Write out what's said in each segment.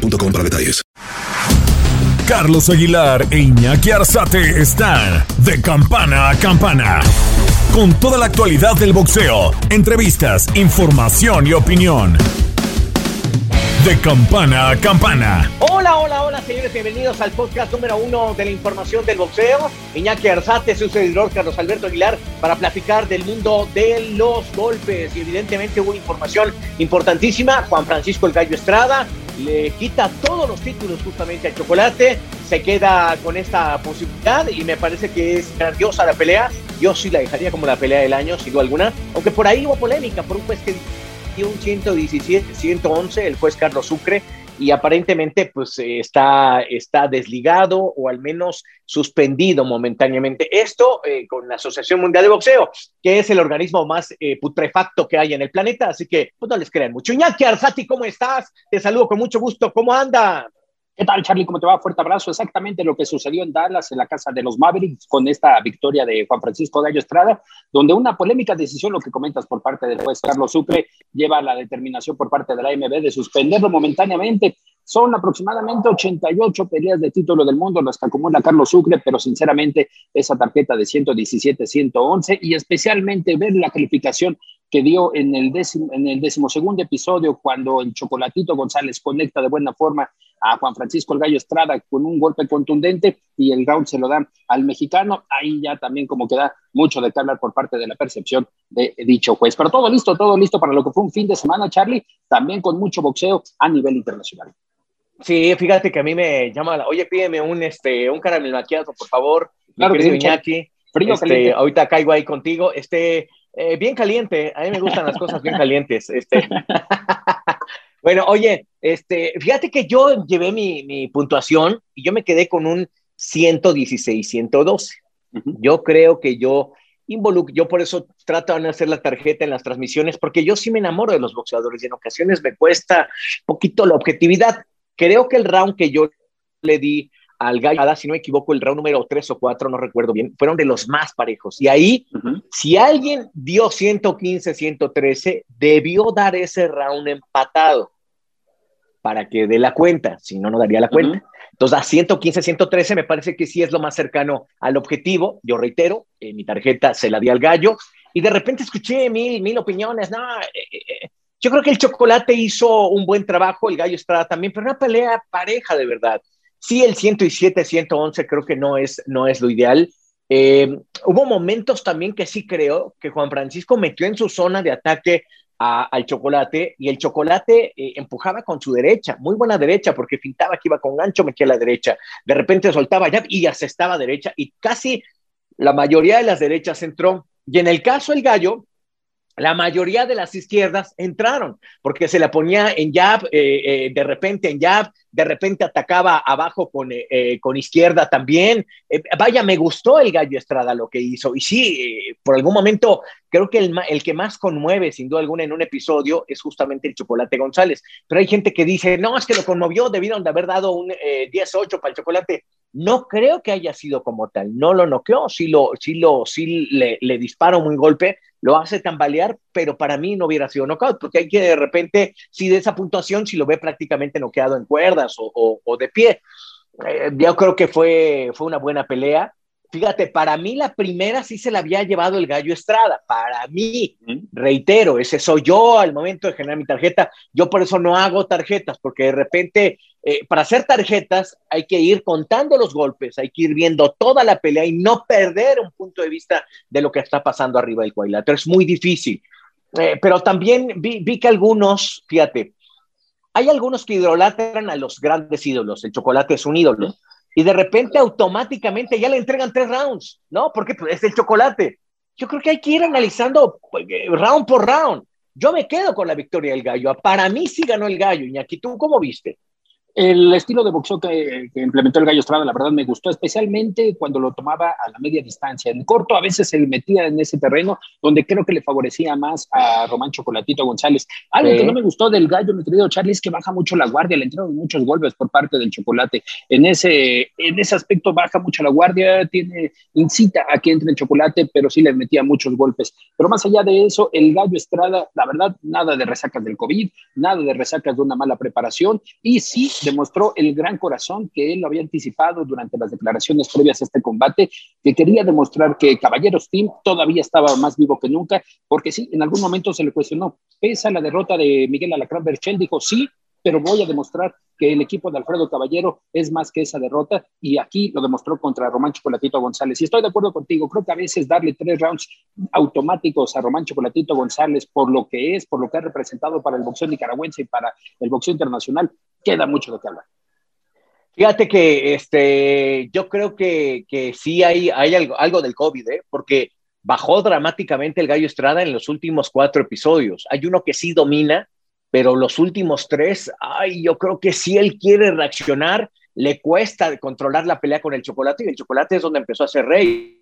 boostmobile para detalles. Carlos Aguilar e Iñaki Arzate están de campana a campana. Con toda la actualidad del boxeo, entrevistas, información y opinión. De campana a campana. Hola, hola, hola, señores. Bienvenidos al podcast número uno de la información del boxeo. Iñaki Arzate, su servidor Carlos Alberto Aguilar, para platicar del mundo de los golpes. Y evidentemente hubo información importantísima. Juan Francisco El Gallo Estrada le quita todos los títulos justamente al Chocolate. Se queda con esta posibilidad y me parece que es grandiosa la pelea. Yo sí la dejaría como la pelea del año, sin duda alguna. Aunque por ahí hubo polémica por un juez que un 117, 111, el juez Carlos Sucre, y aparentemente pues está, está desligado o al menos suspendido momentáneamente. Esto eh, con la Asociación Mundial de Boxeo, que es el organismo más eh, putrefacto que hay en el planeta, así que pues no les crean mucho. Iñaki Arzati, ¿cómo estás? Te saludo con mucho gusto. ¿Cómo anda? ¿Qué tal, Charlie? ¿Cómo te va? Fuerte abrazo. Exactamente lo que sucedió en Dallas, en la casa de los Mavericks, con esta victoria de Juan Francisco Gallo Estrada, donde una polémica decisión, lo que comentas por parte del juez Carlos Sucre, lleva a la determinación por parte de la AMB de suspenderlo momentáneamente. Son aproximadamente 88 peleas de título del mundo las que acumula Carlos Sucre, pero sinceramente esa tarjeta de 117-111 y especialmente ver la calificación que dio en el, décimo, en el decimosegundo episodio cuando el Chocolatito González conecta de buena forma a Juan Francisco el Gallo Estrada con un golpe contundente y el round se lo dan al mexicano. Ahí ya también como queda mucho de hablar por parte de la percepción de dicho juez. Pero todo listo, todo listo para lo que fue un fin de semana, Charlie, también con mucho boxeo a nivel internacional. Sí, fíjate que a mí me llama, la, oye, pídeme un, este, un caramelo maquiado, por favor. Claro que sí, Frío, este, ahorita caigo ahí contigo. Este, eh, bien caliente, a mí me gustan las cosas bien calientes. Este. bueno, oye, este, fíjate que yo llevé mi, puntuación y yo me quedé con un 116, 112. Yo creo que yo involucro, yo por eso trato de hacer la tarjeta en las transmisiones, porque yo sí me enamoro de los boxeadores y en ocasiones me cuesta un poquito la objetividad. Creo que el round que yo le di al Gallo, si no me equivoco, el round número 3 o 4, no recuerdo bien, fueron de los más parejos. Y ahí, si alguien dio 115, 113, debió dar ese round empatado para que dé la cuenta, si no, no daría la cuenta. Entonces, a 115, 113 me parece que sí es lo más cercano al objetivo. Yo reitero, en mi tarjeta se la di al gallo y de repente escuché mil, mil opiniones. No, eh, eh, eh, yo creo que el chocolate hizo un buen trabajo, el gallo Estrada también, pero una pelea pareja de verdad. Sí, el 107, 111 creo que no es, no es lo ideal. Eh, hubo momentos también que sí creo que Juan Francisco metió en su zona de ataque al chocolate y el chocolate eh, empujaba con su derecha, muy buena derecha, porque pintaba que iba con gancho, metía la derecha. De repente soltaba ya y ya se estaba derecha y casi la mayoría de las derechas entró. Y en el caso del gallo, la mayoría de las izquierdas entraron, porque se la ponía en jab, eh, eh, de repente en jab, de repente atacaba abajo con, eh, con izquierda también. vaya, me gustó el Gallo Estrada lo que hizo. Y sí, por algún momento, creo que el, el, que más conmueve, sin duda alguna, en un episodio es justamente el Chocolate González. Pero hay gente que dice, no, es que lo conmovió, debieron de haber dado un 10-8 para el Chocolate. No creo que haya sido como tal, no lo noqueó, sí, lo, sí, lo, sí le, le disparó un golpe, lo hace tambalear, pero para mí no hubiera sido knockout, porque hay que de repente, si de esa puntuación, si lo ve prácticamente noqueado en cuerdas o, de pie. Eh, yo creo que fue, fue una buena pelea. Fíjate, para mí la primera sí se la había llevado el Gallo Estrada. Para mí, reitero, ese soy yo al momento de generar mi tarjeta. Yo por eso no hago tarjetas, porque de repente, eh, para hacer tarjetas hay que ir contando los golpes, hay que ir viendo toda la pelea y no perder un punto de vista de lo que está pasando arriba del cuadrilátero. Es muy difícil. Eh, pero también vi, vi que algunos, fíjate, hay algunos que idolatran a los grandes ídolos. El chocolate es un ídolo y de repente automáticamente ya le entregan tres rounds, ¿no? Porque pues, es el chocolate. Yo creo que hay que ir analizando pues, eh, round por round. Yo me quedo con la victoria del gallo. Para mí sí ganó el gallo. Iñaki, ¿tú cómo viste? El estilo de boxeo que, implementó el Gallo Estrada, la verdad me gustó, especialmente cuando lo tomaba a la media distancia. En corto a veces se metía en ese terreno donde creo que le favorecía más a Román Chocolatito González. Algo que no me gustó del Gallo, mi querido Charlie, es que baja mucho la guardia, le entraron muchos golpes por parte del Chocolate. En ese, en ese aspecto baja mucho la guardia, tiene, incita a que entre el Chocolate, pero sí le metía muchos golpes. Pero más allá de eso, el Gallo Estrada, la verdad, nada de resacas del COVID, nada de resacas de una mala preparación y sí demostró el gran corazón que él había anticipado durante las declaraciones previas a este combate, que quería demostrar que Caballeros Team todavía estaba más vivo que nunca, porque sí, en algún momento se le cuestionó, pesa la derrota de Miguel Alacrán Berchel, dijo sí, pero voy a demostrar que el equipo de Alfredo Caballero es más que esa derrota y aquí lo demostró contra Román Chocolatito González. Y estoy de acuerdo contigo, creo que a veces darle tres rounds automáticos a Román Chocolatito González por lo que es, por lo que ha representado para el boxeo nicaragüense y para el boxeo internacional, queda mucho de qué hablar. Fíjate que este, yo creo que, que sí hay, hay algo, algo del COVID, ¿eh? porque bajó dramáticamente el Gallo Estrada en los últimos cuatro episodios. Hay uno que sí domina, pero los últimos tres, ay, yo creo que si él quiere reaccionar, le cuesta controlar la pelea con el chocolate y el chocolate es donde empezó a ser rey.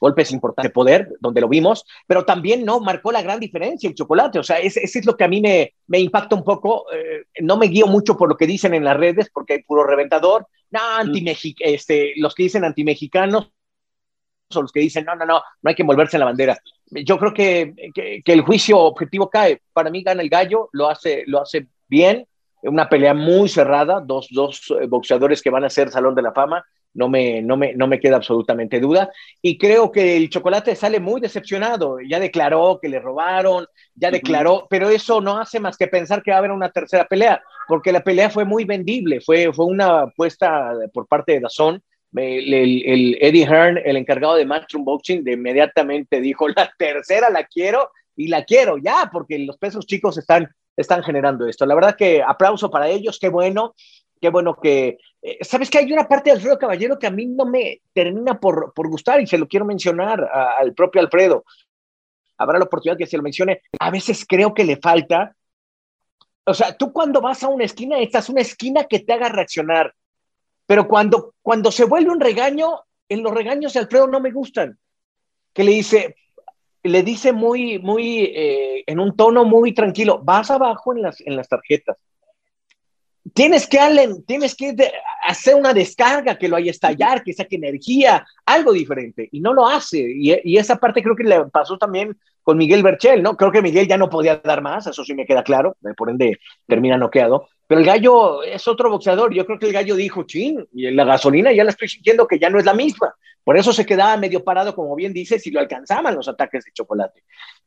Golpes importantes de poder, donde lo vimos, pero también no marcó la gran diferencia el chocolate. O sea, ese, es lo que a mí me, impacta un poco. Eh, no me guío mucho por lo que dicen en las redes, porque hay puro reventador. No, anti este, los que dicen antimexicanos o los que dicen, no, no, no, no hay que envolverse en la bandera. Yo creo que, que, el juicio objetivo cae. Para mí gana el gallo, lo hace, lo hace bien. Una pelea muy cerrada, dos, dos eh, boxeadores que van a ser Salón de la Fama, no me, no, me, no me queda absolutamente duda. Y creo que el chocolate sale muy decepcionado. Ya declaró que le robaron, ya declaró, pero eso no hace más que pensar que va a haber una tercera pelea, porque la pelea fue muy vendible, fue, fue una apuesta por parte de Dazón el, Eddie Hearn, el encargado de Matchroom Boxing, de inmediatamente dijo, la tercera la quiero y la quiero ya, porque los pesos chicos están, están generando esto. La verdad que aplauso para ellos, qué bueno, qué bueno que... Eh, Sabes que hay una parte de Alfredo Caballero que a mí no me termina por, por gustar y se lo quiero mencionar al propio Alfredo. Habrá la oportunidad que se lo mencione. A veces creo que le falta o sea, tú cuando vas a una esquina, estás una esquina que te haga reaccionar, pero cuando, cuando se vuelve un regaño, en los regaños de Alfredo no me gustan. Que le dice, le dice muy, muy, eh, en un tono muy tranquilo, vas abajo en las, en las tarjetas. Tienes que, hacer una descarga, que lo haya estallar, que saque energía, algo diferente. Y no lo hace. Y, y esa parte creo que le pasó también con Miguel Berchel, ¿no? Creo que Miguel ya no podía dar más, eso sí me queda claro, por ende termina noqueado. Pero el gallo es otro boxeador. Yo creo que el gallo dijo, chin, y la gasolina ya la estoy sintiendo que ya no es la misma. Por eso se quedaba medio parado, como bien dice, si lo alcanzaban los ataques de chocolate.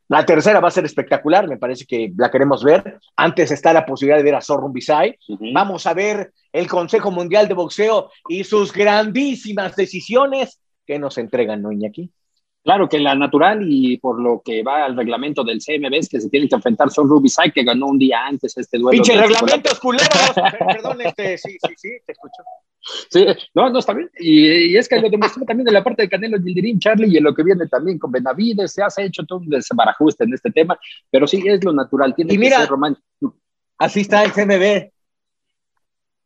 La tercera va a ser espectacular, me parece que la queremos ver. Antes está la posibilidad de ver a Zorro Bisay. Vamos a ver el Consejo Mundial de Boxeo y sus grandísimas decisiones que nos entregan, ¿no, Iñaki? Claro que la natural y por lo que va al reglamento del CMB es que se tiene que enfrentar son Rubisai, que ganó un día antes este duelo. ¡Pinche reglamentos culeros! Perdón, este, sí, sí, sí, te escucho. Sí, no, no está bien. Y, es que lo demostró también en la parte de Canelo Gildirín, Charlie, y en lo que viene también con Benavides, se ha hecho todo un desbarajuste en este tema, pero sí es lo natural. Tiene y mira, Así está el CMB.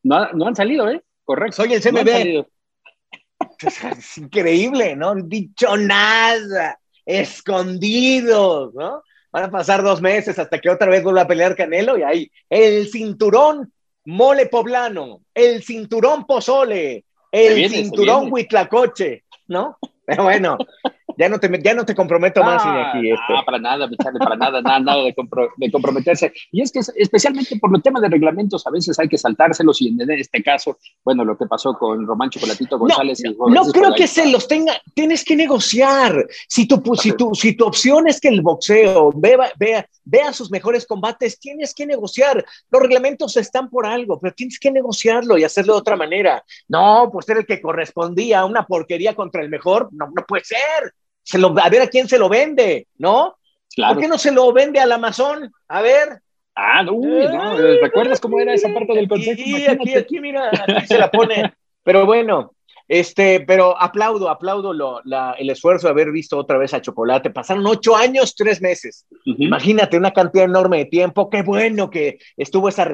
No, no han salido, ¿eh? Correcto. Soy el CMB. es increíble, ¿no? Dicho nada, escondidos, ¿no? Van a pasar dos meses hasta que otra vez vuelva a pelear Canelo y ahí el cinturón mole poblano, el cinturón pozole, el cinturón huitlacoche, ¿no? Pero bueno, ya no te, ya no te comprometo más, aquí. Este. No, para nada, para nada, nada, nada de, de, comprometerse. Y es que especialmente por el tema de reglamentos, a veces hay que saltárselos y en este caso, bueno, lo que pasó con Román Chocolatito González. No, no creo que se los tenga, tienes que negociar. Si tu, si tu, si tu opción es que el boxeo vea, vea, vea sus mejores combates, tienes que negociar. Los reglamentos están por algo, pero tienes que negociarlo y hacerlo de otra manera. No, pues era el que correspondía a una porquería contra el mejor, no, no puede ser a ver a quién se lo vende, ¿no? ¿Por qué no se lo vende al Amazon? A ver. Ah, no, no, ¿recuerdas cómo era esa parte del concepto? Sí, aquí, aquí, mira, aquí se la pone. Pero bueno, este, pero aplaudo, aplaudo lo, la, el esfuerzo de haber visto otra vez a Chocolate. Pasaron ocho años, tres meses. Imagínate una cantidad enorme de tiempo. Qué bueno que estuvo esa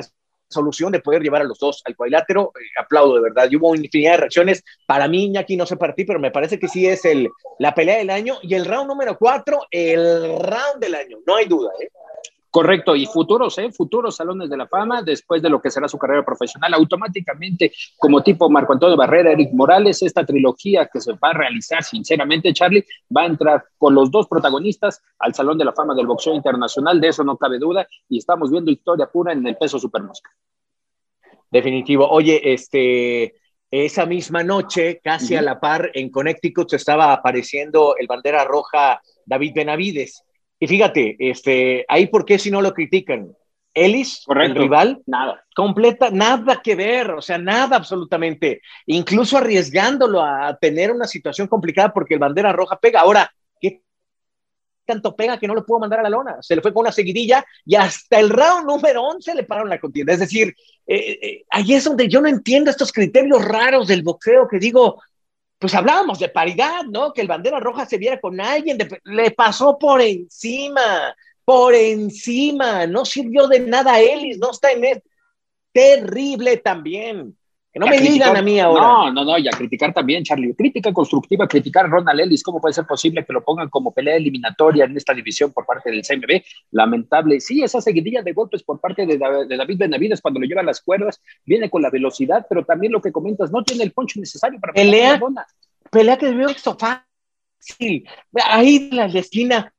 solución de poder llevar a los dos al cuadrilátero. Eh, aplaudo de verdad. Y hubo infinidad de reacciones. Para mí, aquí no sé para ti, pero me parece que sí es el, la pelea del año. Y el round número cuatro, el round del año. No hay duda. ¿eh? Correcto, y futuros, ¿eh? Futuros salones de la fama, después de lo que será su carrera profesional, automáticamente, como tipo Marco Antonio Barrera, Eric Morales, esta trilogía que se va a realizar, sinceramente, Charlie, va a entrar con los dos protagonistas al Salón de la Fama del Boxeo Internacional, de eso no cabe duda, y estamos viendo historia pura en el peso supermosca. Definitivo. Oye, este, esa misma noche, casi a la par, en Connecticut se estaba apareciendo el bandera roja David Benavides y fíjate, este, ahí por qué si no lo critican. Ellis, el rival, nada. Completa, nada que ver, o sea, nada absolutamente. Incluso arriesgándolo a tener una situación complicada porque el bandera roja pega. Ahora, ¿qué tanto pega que no lo pudo mandar a la lona? Se le fue con una seguidilla y hasta el round número 11 le pararon la contienda. Es decir, eh, eh, ahí es donde yo no entiendo estos criterios raros del boxeo que digo, pues hablábamos de paridad, ¿no? Que el bandera roja se viera con alguien, le pasó por encima, por encima, no sirvió de nada a Ellis, no está en él. Terrible también. Que no me digan a mí ahora. No, no, no, y a criticar también, Charlie. Crítica constructiva, criticar a Ronald Ellis. ¿Cómo puede ser posible que lo pongan como pelea eliminatoria en esta división por parte del CMB? Lamentable. Sí, esa seguidilla de golpes por parte de, David Benavides cuando lo lleva a las cuerdas, viene con la velocidad, pero también lo que comentas, no tiene el poncho necesario para pelea. Pelea que debió ser fácil. Ahí en la esquina,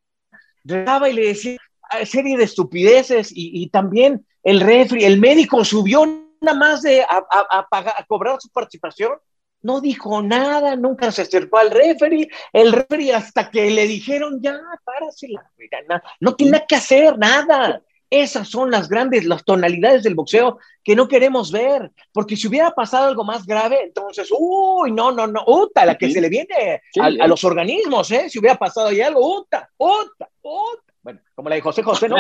y le decía serie de estupideces y, y también el refri, el médico subió nada más de a, cobrar su participación, no dijo nada, nunca se acercó al referee, el referee hasta que le dijeron, ya, párase la no tiene que hacer nada. Esas son las grandes, las tonalidades del boxeo que no queremos ver, porque si hubiera pasado algo más grave, entonces, uy, no, no, no, uta, la que se le viene a, los organismos, ¿eh? Si hubiera pasado ahí algo, uta, uta, uta. Bueno, como la de José José, ¿no?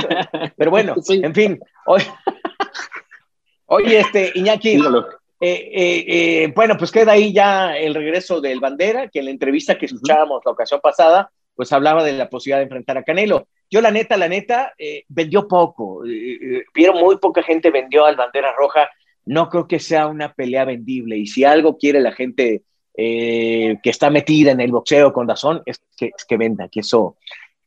Pero bueno, en fin, hoy, Oye, este, Iñaki, eh, eh, eh, bueno, pues queda ahí ya el regreso del Bandera, que en la entrevista que escuchábamos la ocasión pasada, pues hablaba de la posibilidad de enfrentar a Canelo. Yo, la neta, la neta, vendió poco. vieron muy poca gente vendió al Bandera Roja. No creo que sea una pelea vendible. Y si algo quiere la gente que está metida en el boxeo con razón, es que, es que venda, que eso,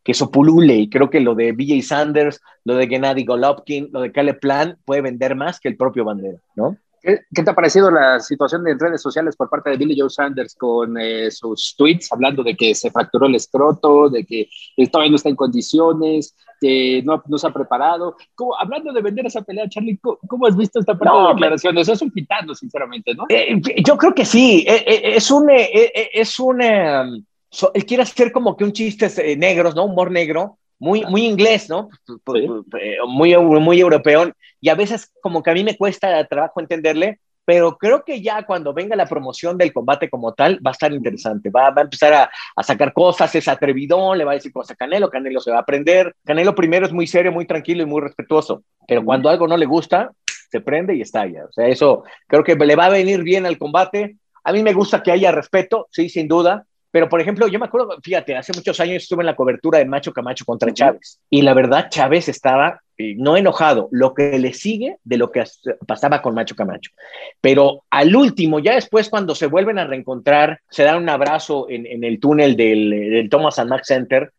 que eso pulule. Y creo que lo de BJ Sanders, lo de Gennady Golovkin, lo de Caleb Plan puede vender más que el propio Bandera, ¿no? ¿Qué, te ha parecido la situación de redes sociales por parte de Billy Joe Sanders con eh, sus tweets hablando de que se fracturó el escroto, de que todavía no está en condiciones, que no, no se ha preparado? hablando de vender esa pelea, Charlie, ¿cómo, has visto esta parte de declaraciones? Es un pitando, sinceramente, ¿no? Eh, yo creo que sí. Eh, es un... es un él quiere hacer como que un chiste eh, negros, ¿no? Humor negro, muy, muy inglés, ¿no? Muy, muy europeo. Y a veces como que a mí me cuesta trabajo entenderle, pero creo que ya cuando venga la promoción del combate como tal, va a estar interesante. Va, va a empezar a, a, sacar cosas, es atrevidón, le va a decir cosas a Canelo, Canelo se va a aprender. Canelo primero es muy serio, muy tranquilo y muy respetuoso, pero cuando algo no le gusta, se prende y estalla. O sea, eso creo que le va a venir bien al combate. A mí me gusta que haya respeto, sí, sin duda, pero, por ejemplo, yo me acuerdo, fíjate, hace muchos años estuve en la cobertura de Macho Camacho contra Chávez. Y la verdad, Chávez estaba eh, no enojado, lo que le sigue de lo que pasaba con Macho Camacho. Pero al último, ya después, cuando se vuelven a reencontrar, se dan un abrazo en, en el túnel del, del Thomas and Mack Center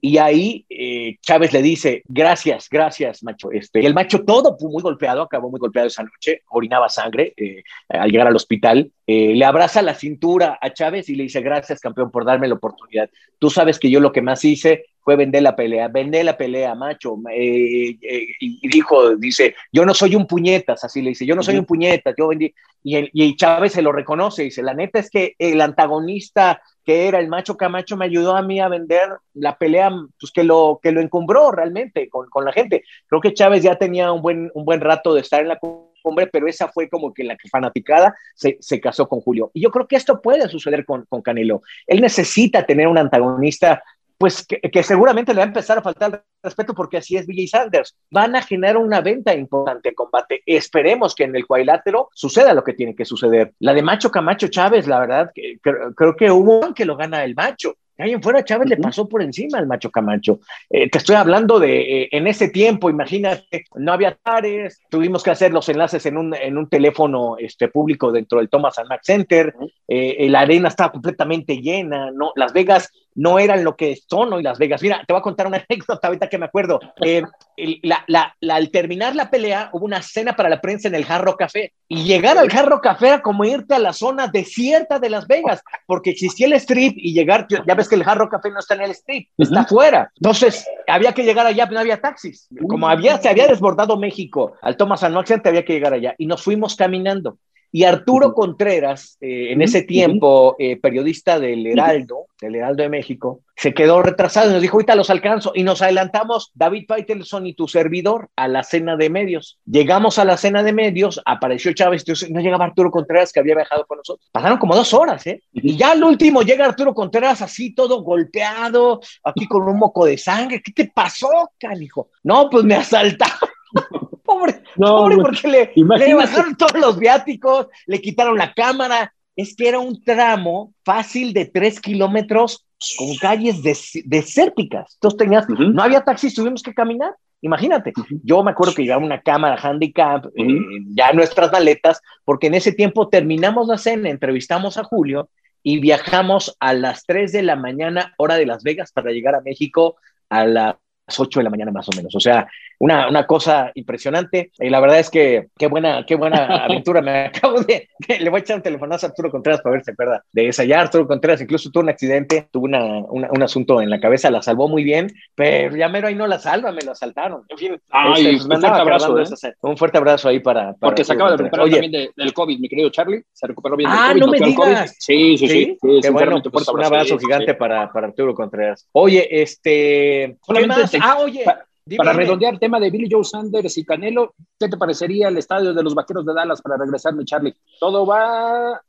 y ahí eh, Chávez le dice, gracias, gracias, macho. Este, el macho todo muy golpeado, acabó muy golpeado esa noche, orinaba sangre eh, al llegar al hospital. Eh, le abraza la cintura a Chávez y le dice, gracias, campeón, por darme la oportunidad. Tú sabes que yo lo que más hice fue vender la pelea, vender la pelea, macho. y dijo, dice, yo no soy un puñetas, así le dice, yo no soy un puñetas, yo vendí. Y, y Chávez se lo reconoce, dice, la neta es que el antagonista que era el macho Camacho, me ayudó a mí a vender la pelea, pues que lo, que lo encumbró realmente con, con la gente. Creo que Chávez ya tenía un buen, un buen rato de estar en la cumbre, pero esa fue como que la fanaticada se, se casó con Julio. Y yo creo que esto puede suceder con, con Canelo. Él necesita tener un antagonista pues que, seguramente le va a empezar a faltar respeto porque así es BJ Sanders. Van a generar una venta importante en combate. Esperemos que en el cuadrilátero suceda lo que tiene que suceder. La de Macho Camacho Chávez, la verdad, que, creo que hubo que lo gana el Macho. ahí en fuera Chávez le pasó por encima al Macho Camacho. Eh, te estoy hablando de, eh, en ese tiempo, imagínate, no había tares, tuvimos que hacer los enlaces en un, en un teléfono este, público dentro del Thomas and Mack Center, eh, la arena estaba completamente llena, ¿no? Las Vegas no eran lo que son hoy Las Vegas. Mira, te voy a contar una anécdota ahorita que me acuerdo. la, la, al terminar la pelea, hubo una cena para la prensa en el Jarro Café. Y llegar al Jarro Café era como irte a la zona desierta de Las Vegas, porque existía el strip y llegar, ya ves que el Jarro Café no está en el strip, está afuera. Entonces, había que llegar allá, no había taxis. Como había, se había desbordado México al Thomas Anoxian, había que llegar allá. Y nos fuimos caminando. Y Arturo Contreras, eh, en ese tiempo eh, periodista del Heraldo, del Heraldo de México, se quedó retrasado y nos dijo, ahorita los alcanzo. Y nos adelantamos, David Faitelson y tu servidor, a la cena de medios. Llegamos a la cena de medios, apareció Chávez, y no llegaba Arturo Contreras, que había viajado con nosotros. Pasaron como dos horas, ¿eh? Y ya al último llega Arturo Contreras así, todo golpeado, aquí con un moco de sangre. ¿Qué te pasó, canijo? No, pues me asaltaron. pobre, pobre, porque le, le, bajaron todos los viáticos, le quitaron la cámara. Es que era un tramo fácil de tres kilómetros con calles desérticas. Entonces tenías, no había taxis, tuvimos que caminar. Imagínate, yo me acuerdo que llevaba una cámara handicap, eh, ya nuestras maletas, porque en ese tiempo terminamos la cena, entrevistamos a Julio y viajamos a las 3 de la mañana, hora de Las Vegas, para llegar a México a las 8 de la mañana más o menos. O sea, una, una cosa impresionante. Y la verdad es que qué buena, qué buena aventura. Me acabo de, le voy a echar un telefonazo a Arturo Contreras para ver si acuerda de esa. Ya Arturo Contreras incluso tuvo un accidente, tuvo una, un asunto en la cabeza, la salvó muy bien, pero ya mero ahí no la salva, me lo asaltaron. En fin, Ay, este, un, fuerte abrazo, ¿eh? un fuerte abrazo ahí para. Porque se acaba de recuperar también del COVID, mi querido Charlie. Se recuperó bien ah, del COVID. no me digas. Sí, sí, sí. Qué bueno, pues un abrazo gigante Para, para Arturo Contreras. Oye, este. Ah, oye. Para redondear el tema de Billy Joe Sanders y Canelo, ¿qué te parecería el estadio de los Vaqueros de Dallas para regresar, mi Charlie? Todo va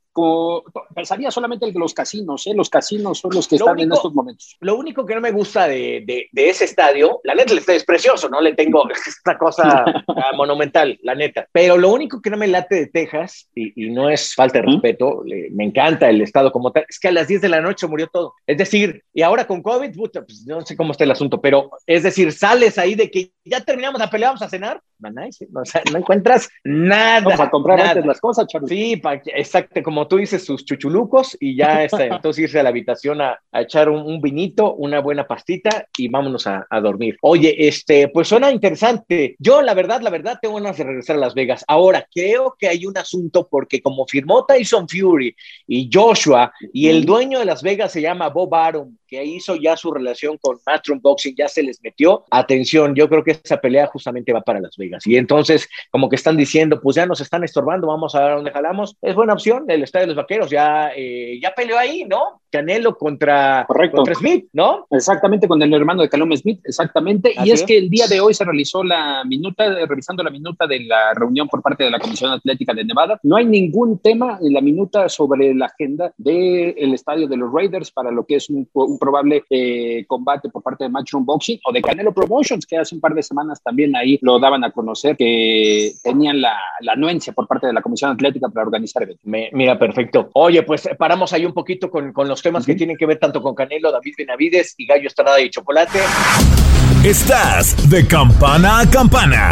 pensaría solamente en los casinos, ¿eh? los casinos son los que están en estos momentos. Lo único que no me gusta de, de, ese estadio, la neta, es precioso, ¿no? Le tengo esta cosa monumental, la neta. Pero lo único que no me late de Texas, y, no es falta de respeto, me encanta el estado como tal, es que a las 10 de la noche murió todo. Es decir, y ahora con COVID, puta, pues no sé cómo está el asunto, pero es decir, sales ahí de que ya terminamos la pelea, vamos a cenar, no, no encuentras nada. Vamos a comprar antes las cosas, Charlie. Sí, exacto, como tú dices, sus chuchulucos y ya está, entonces irse a la habitación a, echar un, vinito, una buena pastita y vámonos a, dormir. Oye, este, pues suena interesante. Yo, la verdad, la verdad, tengo ganas de regresar a Las Vegas. Ahora, creo que hay un asunto porque como firmó Tyson Fury y Joshua y el dueño de Las Vegas se llama Bob Arum, que hizo ya su relación con Matron Boxing, ya se les metió. Atención, yo creo que esa pelea justamente va para Las Vegas. Y entonces, como que están diciendo, pues ya nos están estorbando, vamos a ver dónde jalamos. Es buena opción el estadio de los vaqueros, ya, eh, ya peleó ahí, ¿no? Canelo contra, contra Smith, ¿no? Exactamente, con el hermano de Calum Smith, exactamente. y es, que el día de hoy se realizó la minuta, revisando la minuta de la reunión por parte de la Comisión Atlética de Nevada. No hay ningún tema en la minuta sobre la agenda del estadio de los Raiders para lo que es un, probable eh, combate por parte de Matchroom Boxing o de Canelo Promotions, que hace un par de semanas también ahí lo daban a conocer, que tenían la, la anuencia por parte de la Comisión Atlética para organizar eventos. mira, perfecto. Oye, pues paramos ahí un poquito con, con los temas que tienen que ver tanto con Canelo, David Benavides y Gallo Estrada y Chocolate. Estás de campana a campana.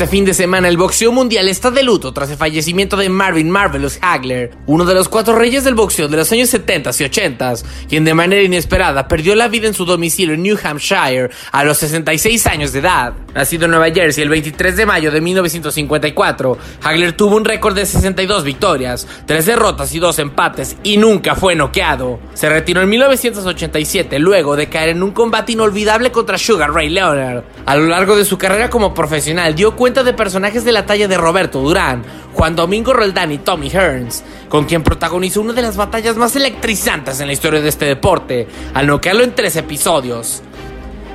Este fin de semana el boxeo mundial está de luto tras el fallecimiento de Marvin Marvelous Hagler, uno de los cuatro reyes del boxeo de los años 70 y 80, quien de manera inesperada perdió la vida en su domicilio en New Hampshire a los 66 años de edad. Nacido en Nueva Jersey el 23 de mayo de 1954, Hagler tuvo un récord de 62 victorias, 3 derrotas y 2 empates y nunca fue noqueado. Se retiró en 1987 luego de caer en un combate inolvidable contra Sugar Ray Leonard. A lo largo de su carrera como profesional dio cuenta de personajes de la talla de Roberto Durán, Juan Domingo Roldán y Tommy Hearns, con quien protagonizó una de las batallas más electrizantes en la historia de este deporte, al noquearlo en tres episodios.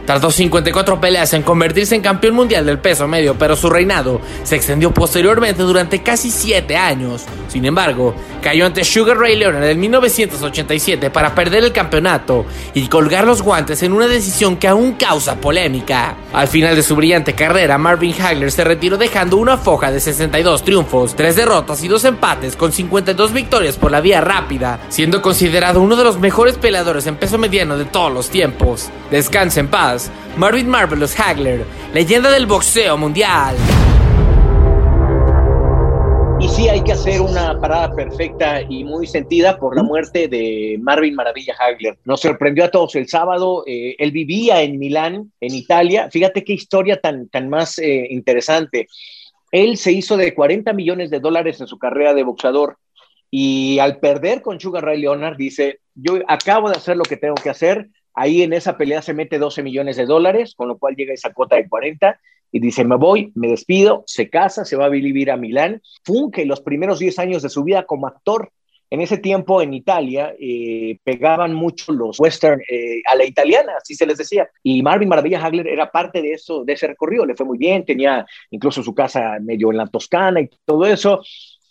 Tardó 54 peleas en convertirse en campeón mundial del peso medio, pero su reinado se extendió posteriormente durante casi 7 años. Sin embargo, cayó ante Sugar Ray Leonard en 1987 para perder el campeonato y colgar los guantes en una decisión que aún causa polémica. Al final de su brillante carrera, Marvin Hagler se retiró dejando una foja de 62 triunfos, 3 derrotas y 2 empates con 52 victorias por la vía rápida, siendo considerado uno de los mejores peleadores en peso mediano de todos los tiempos. Descansa en paz Marvin Marvelous Hagler, leyenda del boxeo mundial. Y sí hay que hacer una parada perfecta y muy sentida por la muerte de Marvin Maravilla Hagler. Nos sorprendió a todos el sábado. Eh, él vivía en Milán, en Italia. Fíjate qué historia tan, tan más eh, interesante. Él se hizo de 40 millones de dólares en su carrera de boxeador y al perder con Sugar Ray Leonard dice, yo acabo de hacer lo que tengo que hacer, Ahí en esa pelea se mete 12 millones de dólares, con lo cual llega esa cuota de 40 y dice, me voy, me despido, se casa, se va a vivir a Milán. Funke los primeros 10 años de su vida como actor. En ese tiempo en Italia eh, pegaban mucho los western eh, a la italiana, así se les decía. Y Marvin Maravilla Hagler era parte de eso, de ese recorrido. Le fue muy bien, tenía incluso su casa medio en la Toscana y todo eso.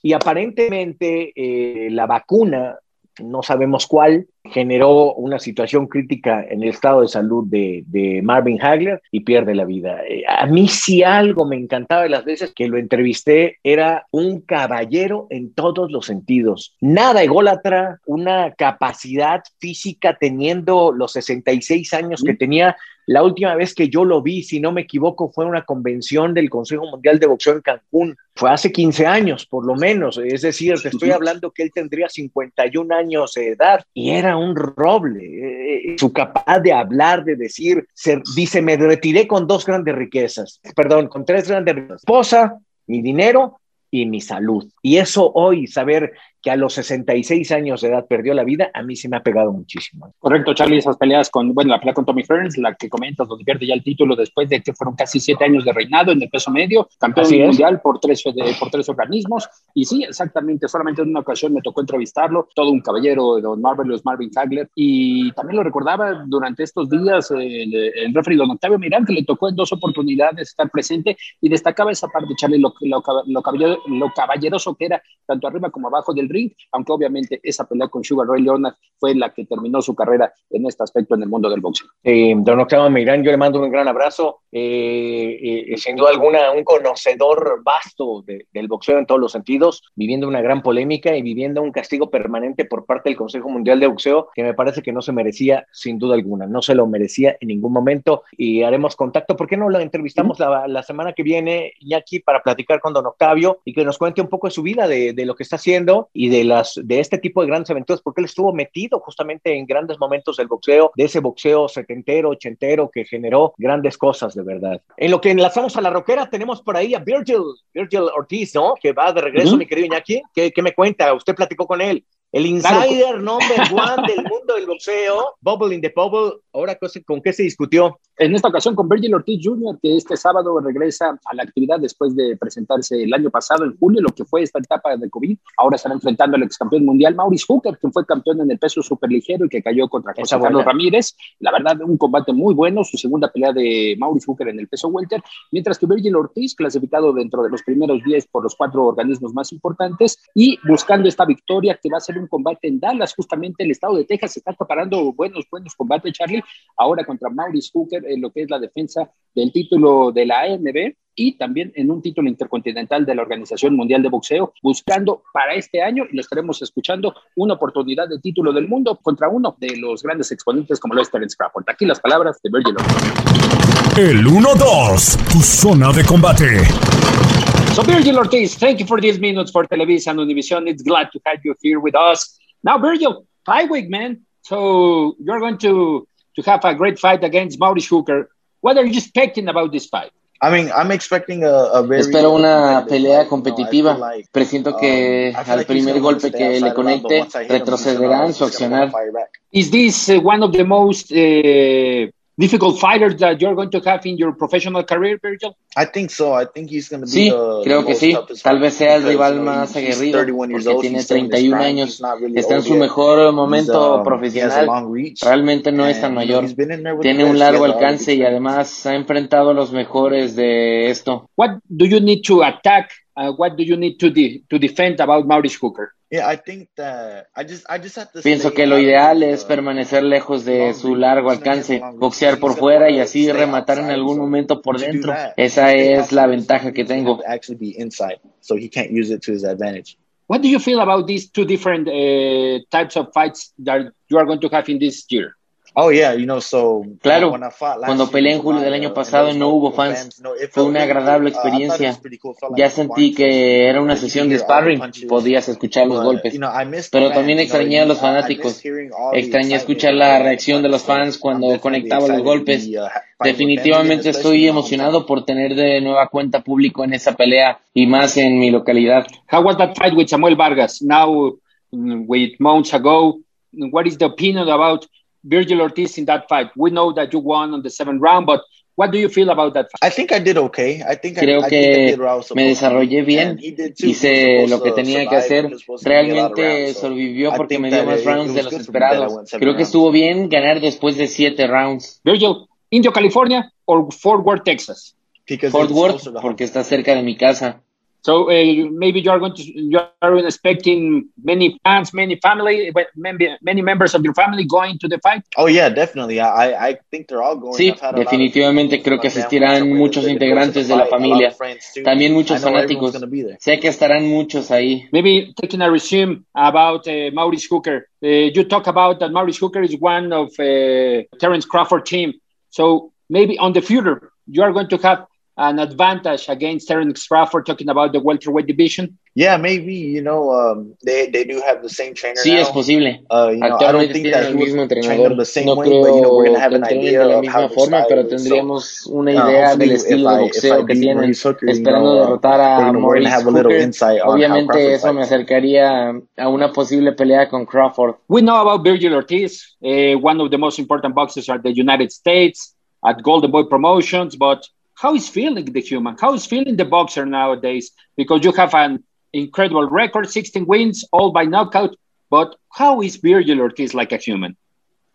Y aparentemente eh, la vacuna no sabemos cuál, generó una situación crítica en el estado de salud de, Marvin Hagler y pierde la vida. Eh, a mí si algo me encantaba de las veces que lo entrevisté, era un caballero en todos los sentidos. Nada ególatra, una capacidad física teniendo los 66 años que tenía, la última vez que yo lo vi, si no me equivoco, fue una convención del Consejo Mundial de Boxeo en Cancún. Fue hace 15 años, por lo menos. Es decir, te estoy hablando que él tendría 51 años de edad y era un roble. Eh, eh, su capaz de hablar, de decir, dice, me retiré con dos grandes riquezas, perdón, con tres grandes riquezas. Esposa, mi dinero y mi salud. Y eso hoy, saber que a los 66 años de edad perdió la vida, a mí sí me ha pegado muchísimo. Correcto, Charlie, esas peleas con, bueno, la pelea con Tommy Ferns, la que comentas, donde pierde ya el título después de que fueron casi siete años de reinado en el peso medio, campeón mundial por tres, por tres organismos, y sí, exactamente, solamente en una ocasión me tocó entrevistarlo, todo un caballero, don Marvelous Marvin Hagler, y también lo recordaba durante estos días el, el referee don Octavio Mirán, que le tocó en dos oportunidades estar presente, y destacaba esa parte, Charlie, lo, lo, lo, lo caballeroso que era, tanto arriba como abajo del aunque obviamente esa pelea con Sugar Ray Leonard fue la que terminó su carrera en este aspecto en el mundo del boxeo. Eh, don Octavio Meirán, yo le mando un gran abrazo, eh, eh, sin duda alguna un conocedor vasto del boxeo en todos los sentidos, viviendo una gran polémica y viviendo un castigo permanente por parte del Consejo Mundial de Boxeo que me parece que no se merecía sin duda alguna, no se lo merecía en ningún momento y haremos contacto, ¿por qué no lo entrevistamos la, la, semana que viene, aquí para platicar con don Octavio y que nos cuente un poco de su vida, de, de lo que está haciendo y de, las, de este tipo de grandes aventuras, porque él estuvo metido justamente en grandes momentos del boxeo, de ese boxeo setentero, ochentero, que generó grandes cosas de verdad. En lo que enlazamos a la roquera, tenemos por ahí a Virgil, Virgil Ortiz, ¿no? Que va de regreso, mi querido Iñaki. ¿Qué, ¿Qué, me cuenta? Usted platicó con él. El insider number one del mundo del boxeo, Bubble in the Bubble. Ahora, ¿con qué se discutió? En esta ocasión con Virgil Ortiz Jr., que este sábado regresa a la actividad después de presentarse el año pasado, en julio, lo que fue esta etapa de COVID. Ahora estará enfrentando al ex campeón mundial Maurice Hooker, quien fue campeón en el peso superligero y que cayó contra José Carlos Ramírez. La verdad, un combate muy bueno, su segunda pelea de Maurice Hooker en el peso welter, mientras que Virgil Ortiz, clasificado dentro de los primeros 10 por los cuatro organismos más importantes y buscando esta victoria que va a ser un combate en Dallas, justamente el estado de Texas está preparando buenos, buenos combates, Charlie, ahora contra Maurice Hooker en lo que es la defensa del título de la AMB y también en un título intercontinental de la Organización Mundial de Boxeo, buscando para este año, y lo estaremos escuchando, una oportunidad de título del mundo contra uno de los grandes exponentes como lo es Terence Crawford. Aquí las palabras de Virgil Ortiz. El 1-2, tu zona de combate. So Virgil Ortiz, thank you for these minutes for Televisa and Univision. It's glad to have you here with us. Now, Virgil, fight week, man. So you're going to to have a great fight against Maurice Hooker. What are you expecting about this fight? I mean, I'm expecting a, a very Espero una pelea competitiva. Presiento que um, al primer golpe que le conecte retrocederá en su accionar. Is this uh, one of the most uh, difficult fighters that you're going to have in your professional career, Virgil? I think so. I think he's going to be sí, the, creo the que sí. Tal vez sea el rival más aguerrido porque tiene 31 años. Está en su mejor momento um, profesional. Realmente no es tan mayor. Tiene un largo alcance y además ha enfrentado a los mejores de esto. What do you need to attack? Uh, what do you need to, de to defend about Maurice Hooker? Yeah, I think that I just, I just have to Pienso que lo ideal es permanecer lejos de su largo alcance, boxear por fuera y así rematar en algún momento por dentro. Esa es la ventaja que tengo. Actually be inside, so he can't use it to his advantage. What do you feel about these two different uh, types of fights that you are going to have in this year? Oh, yeah, you know, so, claro, cuando peleé en julio del año pasado y no hubo fans, fue una agradable uh, experiencia. Ya sentí que era una sesión de sparring, podías escuchar los golpes. Pero también extrañé a los fanáticos. Extrañé escuchar la reacción de los fans cuando conectaba los golpes. Uh, Definitivamente estoy emocionado por tener de nueva cuenta público en esa pelea y más en mi localidad. How was that fight with Samuel Vargas? Now, mm, with months ago, what is the opinion about Virgil Ortiz in that fight. We know that you won on the seventh round, but what do you feel about that fight? I think I did okay. I think Creo I, que I me desarrollé bien, hice lo que tenía que hacer. Realmente sobrevivió porque me dio más rounds de los esperados. Creo que estuvo bien ganar después de siete rounds. Virgil, Indio, California o Fort Worth, Texas? Fort Worth, porque está cerca de mi casa. So uh, maybe you are going to you are expecting many fans, many family, maybe many members of your family going to the fight. Oh yeah, definitely. I I think they're all going. Sí, definitivamente creo que asistirán muchos integrantes de la familia, también muchos fanáticos. Sé que estarán muchos ahí. Maybe taking a resume about uh, Maurice Hooker. Uh, you talk about that Maurice Hooker is one of uh, Terence Crawford team. So maybe on the future you are going to have an advantage against Terence Crawford talking about the welterweight division? Yeah, maybe, you know, um, they, they do have the same trainer Sí, now. es posible. Uh, you know, Actualmente tienen el mismo entrenador. The same no way, creo but, you know, we're gonna have an que idea de la of misma how forma, pero tendríamos so, una uh, idea del estilo de boxeo que tienen, Hooker, esperando you know, derrotar a Maurice Hooker. Obviamente eso me fights. acercaría a una posible pelea con Crawford. We know about Virgil Ortiz, uh, one of the most important boxers at the United States, at Golden Boy Promotions, but how is feeling the human? How is feeling the boxer nowadays? Because you have an incredible record, 16 wins, all by knockout. But how is Virgil Ortiz like a human?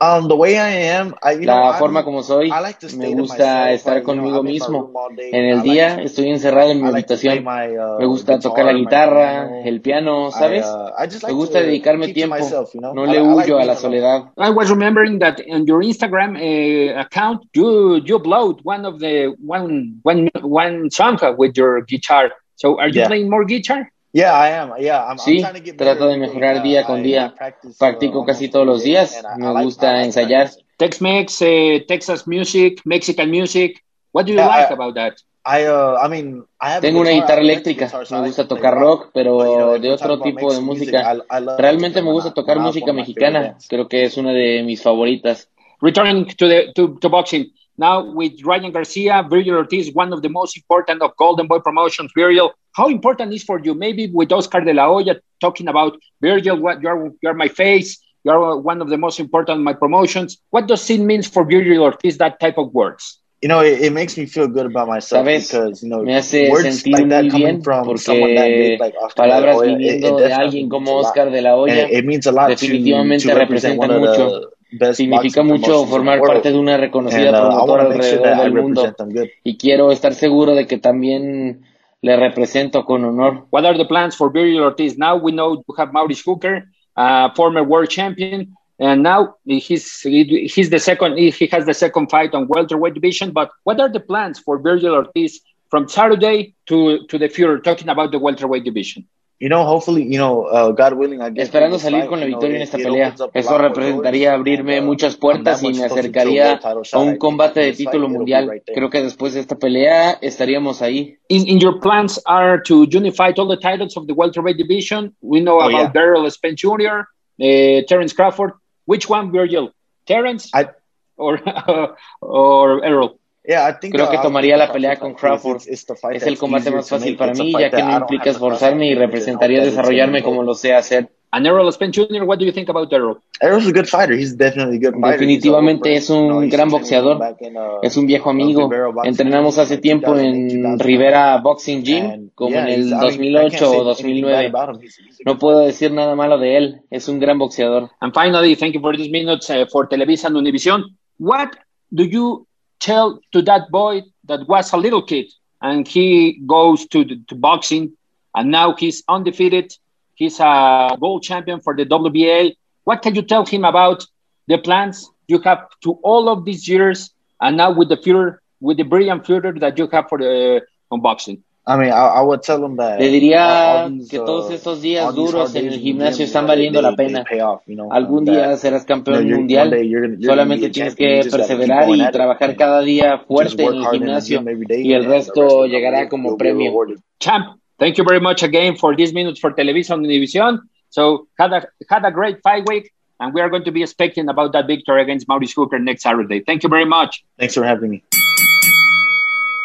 Um, the way I am, I, you La know, forma I'm, como soy, I like to stay me gusta myself, estar like, you know, conmigo mismo. En el I día like estoy encerrado en mi like habitación. my, uh, Me gusta guitar, tocar la my guitarra, piano. el piano, I, ¿sabes? uh, I just Me like gusta to dedicarme to tiempo. myself, you know? No I- le I like huyo a la soledad. I was remembering that on your Instagram uh, account, you you upload one of the one one one song with your guitar. So are you Yeah. playing more guitar? Yeah, I am. Yeah, I'm, I'm Sí, trying to get better trato de mejorar día con día. Uh, Practico casi todos los días. Me gusta ensayar. Tex-Mex, uh, Texas music, Mexican music. What do you Yeah, like I- about that? I, uh, I mean, I have a Tengo una guitar, guitarra eléctrica, me gusta tocar rock, pero de otro tipo de música. I- I love Realmente me gusta tocar música mexicana, creo que es una de mis favoritas. Returning to the to, to boxing now with Ryan Garcia, Virgil Ortiz, one of the most important of Golden Boy promotions. Virgil, how important is for you? Maybe with Oscar de la Hoya talking about Virgil, what you're you're my face. You are one of the most important my promotions. What does it mean for Virgil Ortiz, that type of words? You know, it, it, makes me feel good about myself ¿Sabes? because, you know, words like that muy coming from someone that big like Oscar palabras de la Hoya, it, it de alguien como means a lot. Oscar de la Hoya it, it means a lot to, definitivamente to represent one representan of the best Significa mucho formar parte de una reconocida And, uh, promotora sure alrededor del mundo y quiero estar seguro de que también le represento con honor. What are the plans for Virgil Ortiz? Now we know you have Maurice Hooker, uh, former world champion, and now he's he's the second. He has the second fight on welterweight division. But what are the plans for Virgil Ortiz from Saturday to to the future? Talking about the welterweight division. You know, hopefully, you know, uh, God willing, I get Esperando salir fight, con la you know, victoria en esta pelea. Eso representaría doors, abrirme and, uh, muchas puertas y me acercaría a un think combate after de this fight, título mundial. Creo que después de esta pelea estaríamos ahí. In, in your plans are to unify all the titles of the welterweight division. We know Oh, about yeah. Daryl Spence Jr., uh, Terence Crawford. Which one, Virgil? Terence I- or or Errol? Yeah, I think, Creo uh, que I'll tomaría la pelea con Crawford. Es el combate más fácil para mí, ya que no implica esforzarme y representaría desarrollarme como lo sé hacer. And Errol Spence Jr., what do you think about Errol? Errol's a good fighter. He's definitely a good fighter. Definitivamente es un gran boxeador. uh, Es un viejo uh, amigo. Entrenamos hace tiempo 2008, en 2009. Rivera Boxing Gym, And, como yeah, en el he's- I mean, I can't 2008 say o anything bad 2009. about him. He's- he's a No puedo decir nada malo de él. Es un gran boxeador. And finally, thank you for these minutes uh, for Televisa and Univision. What do you tell to that boy that was a little kid and he goes to, the, to boxing and now he's undefeated? He's a gold champion for the WBA. What can you tell him about the plans you have to all of these years and now with the future, with the brilliant future that you have for the boxing? I mean, I, I would tell him that Le diría all- all these, que uh, todos estos días all these duros en days el in the gimnasio están you know, valiendo la pena. off, you know, Algún día serás you know, campeón mundial. day you're gonna- you're gonna Solamente tienes que perseverar going y it trabajar cada día just fuerte work en el hard in the gimnasio gym every day, y el resto llegará you'll- como premio. rewarded. Champ, thank you very much again for these minutes for Television Univision. So had a had a great fight week, and we are going to be expecting about that victory against Maurice Hooker next Saturday. Thank you very much. Thanks for having me.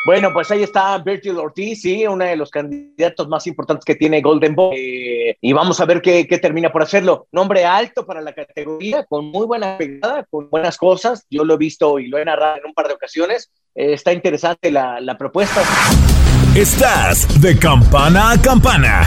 Bueno, pues ahí está Virgil Ortiz, sí, uno de los candidatos más importantes que tiene Golden Boy. Eh, y vamos a ver qué, qué termina por hacerlo. Nombre alto para la categoría, con muy buena pegada, con buenas cosas. Yo lo he visto y lo he narrado en un par de ocasiones. Eh, está interesante la, la propuesta. Estás de campana a campana.